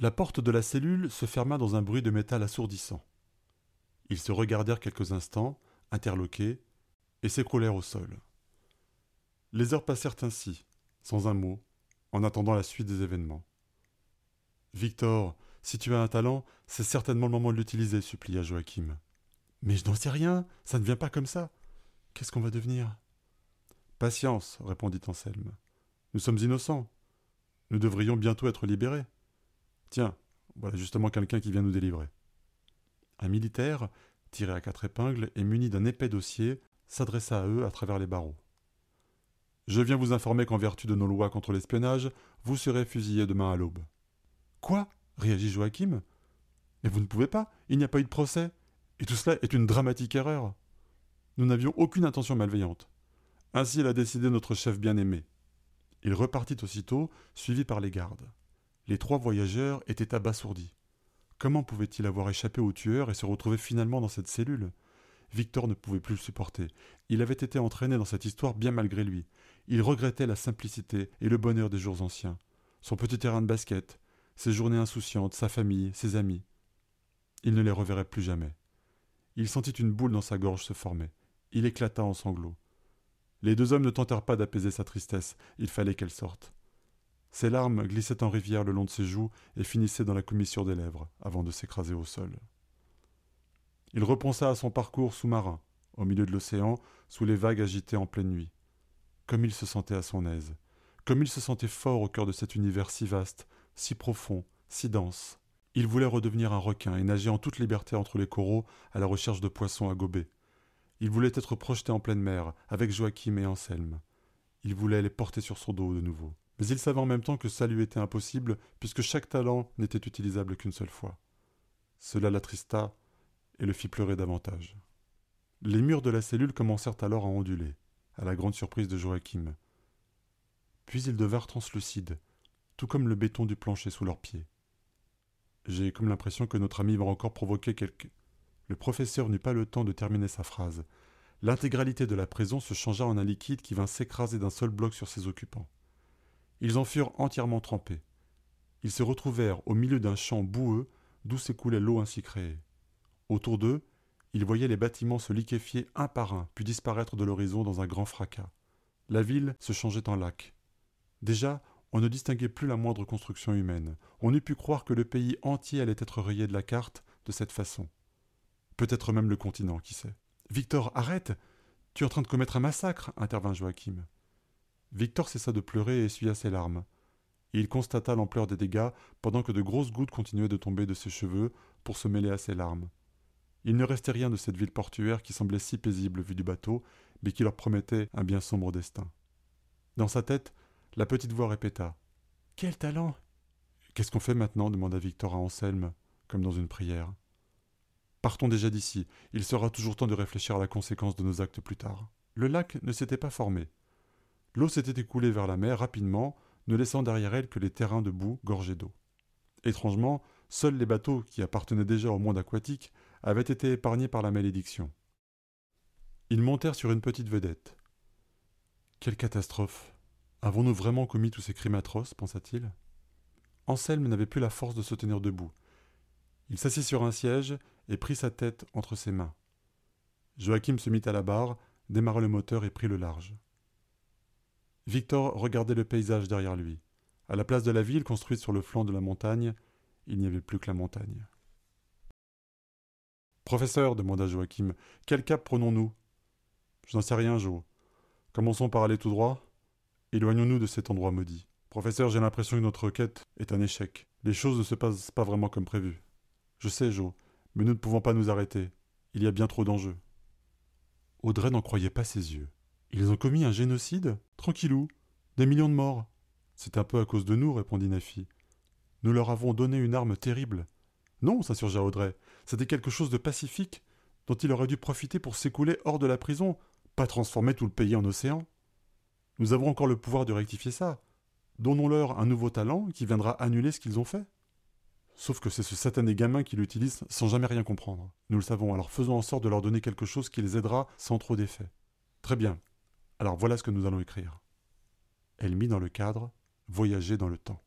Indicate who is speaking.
Speaker 1: La porte de la cellule se ferma dans un bruit de métal assourdissant. Ils se regardèrent quelques instants, interloqués, et s'écroulèrent au sol. Les heures passèrent ainsi, sans un mot, en attendant la suite des événements. Victor, si tu as un talent, c'est certainement le moment de l'utiliser, supplia Joachim. Mais je n'en sais rien, ça ne vient pas comme ça. Qu'est-ce qu'on va devenir? Patience, répondit Anselme. Nous sommes innocents. Nous devrions bientôt être libérés. Tiens, voilà justement quelqu'un qui vient nous délivrer. Un militaire, tiré à quatre épingles et muni d'un épais dossier, s'adressa à eux à travers les barreaux. Je viens vous informer qu'en vertu de nos lois contre l'espionnage, vous serez fusillé demain à l'aube. Quoi? réagit Joachim. Mais vous ne pouvez pas, il n'y a pas eu de procès. Et tout cela est une dramatique erreur. Nous n'avions aucune intention malveillante. Ainsi l'a décidé notre chef bien-aimé. Il repartit aussitôt, suivi par les gardes. Les trois voyageurs étaient abasourdis. Comment pouvait-il avoir échappé au tueur et se retrouver finalement dans cette cellule? Victor ne pouvait plus le supporter. Il avait été entraîné dans cette histoire bien malgré lui. Il regrettait la simplicité et le bonheur des jours anciens. Son petit terrain de basket, ses journées insouciantes, sa famille, ses amis. Il ne les reverrait plus jamais. Il sentit une boule dans sa gorge se former. Il éclata en sanglots. Les deux hommes ne tentèrent pas d'apaiser sa tristesse, il fallait qu'elle sorte. Ses larmes glissaient en rivière le long de ses joues et finissaient dans la commissure des lèvres, avant de s'écraser au sol. Il repensa à son parcours sous-marin, au milieu de l'océan, sous les vagues agitées en pleine nuit. Comme il se sentait à son aise, comme il se sentait fort au cœur de cet univers si vaste, si profond, si dense. Il voulait redevenir un requin et nager en toute liberté entre les coraux à la recherche de poissons à gober. Il voulait être projeté en pleine mer, avec Joachim et Anselme. Il voulait les porter sur son dos de nouveau. Mais il savait en même temps que ça lui était impossible, puisque chaque talent n'était utilisable qu'une seule fois. Cela l'attrista et le fit pleurer davantage. Les murs de la cellule commencèrent alors à onduler, à la grande surprise de Joachim. Puis ils devinrent translucides, tout comme le béton du plancher sous leurs pieds. J'ai comme l'impression que notre ami va encore provoquer quelque. Le professeur n'eut pas le temps de terminer sa phrase. L'intégralité de la prison se changea en un liquide qui vint s'écraser d'un seul bloc sur ses occupants. Ils en furent entièrement trempés. Ils se retrouvèrent au milieu d'un champ boueux d'où s'écoulait l'eau ainsi créée. Autour d'eux, ils voyaient les bâtiments se liquéfier un par un, puis disparaître de l'horizon dans un grand fracas. La ville se changeait en lac. Déjà, on ne distinguait plus la moindre construction humaine. On eût pu croire que le pays entier allait être rayé de la carte de cette façon. Peut-être même le continent, qui sait. Victor, arrête Tu es en train de commettre un massacre intervint Joachim. Victor cessa de pleurer et essuya ses larmes. Il constata l'ampleur des dégâts pendant que de grosses gouttes continuaient de tomber de ses cheveux pour se mêler à ses larmes. Il ne restait rien de cette ville portuaire qui semblait si paisible vue du bateau, mais qui leur promettait un bien sombre destin. Dans sa tête, la petite voix répéta Quel talent Qu'est-ce qu'on fait maintenant? demanda Victor à Anselme, comme dans une prière. Partons déjà d'ici, il sera toujours temps de réfléchir à la conséquence de nos actes plus tard. Le lac ne s'était pas formé. L'eau s'était écoulée vers la mer rapidement, ne laissant derrière elle que les terrains de boue gorgés d'eau. Étrangement, seuls les bateaux qui appartenaient déjà au monde aquatique avaient été épargnés par la malédiction. Ils montèrent sur une petite vedette. Quelle catastrophe Avons-nous vraiment commis tous ces crimes atroces? pensa-t-il. Anselme n'avait plus la force de se tenir debout. Il s'assit sur un siège et prit sa tête entre ses mains. Joachim se mit à la barre, démarra le moteur et prit le large. Victor regardait le paysage derrière lui. À la place de la ville construite sur le flanc de la montagne, il n'y avait plus que la montagne. Professeur, demanda Joachim, quel cap prenons-nous? Je n'en sais rien, Jo. Commençons par aller tout droit. Éloignons-nous de cet endroit maudit. Professeur, j'ai l'impression que notre quête est un échec. Les choses ne se passent pas vraiment comme prévu. Je sais, Jo, mais nous ne pouvons pas nous arrêter. Il y a bien trop d'enjeux. Audrey n'en croyait pas ses yeux. Ils ont commis un génocide Tranquillou. Des millions de morts. C'est un peu à cause de nous, répondit Nafi. Nous leur avons donné une arme terrible. Non, s'insurgea Audrey. C'était quelque chose de pacifique, dont il aurait dû profiter pour s'écouler hors de la prison, pas transformer tout le pays en océan. Nous avons encore le pouvoir de rectifier ça. Donnons-leur un nouveau talent qui viendra annuler ce qu'ils ont fait. Sauf que c'est ce satané gamin qui l'utilise sans jamais rien comprendre. Nous le savons, alors faisons en sorte de leur donner quelque chose qui les aidera sans trop d'effet. Très bien. Alors voilà ce que nous allons écrire. Elle mit dans le cadre Voyager dans le temps.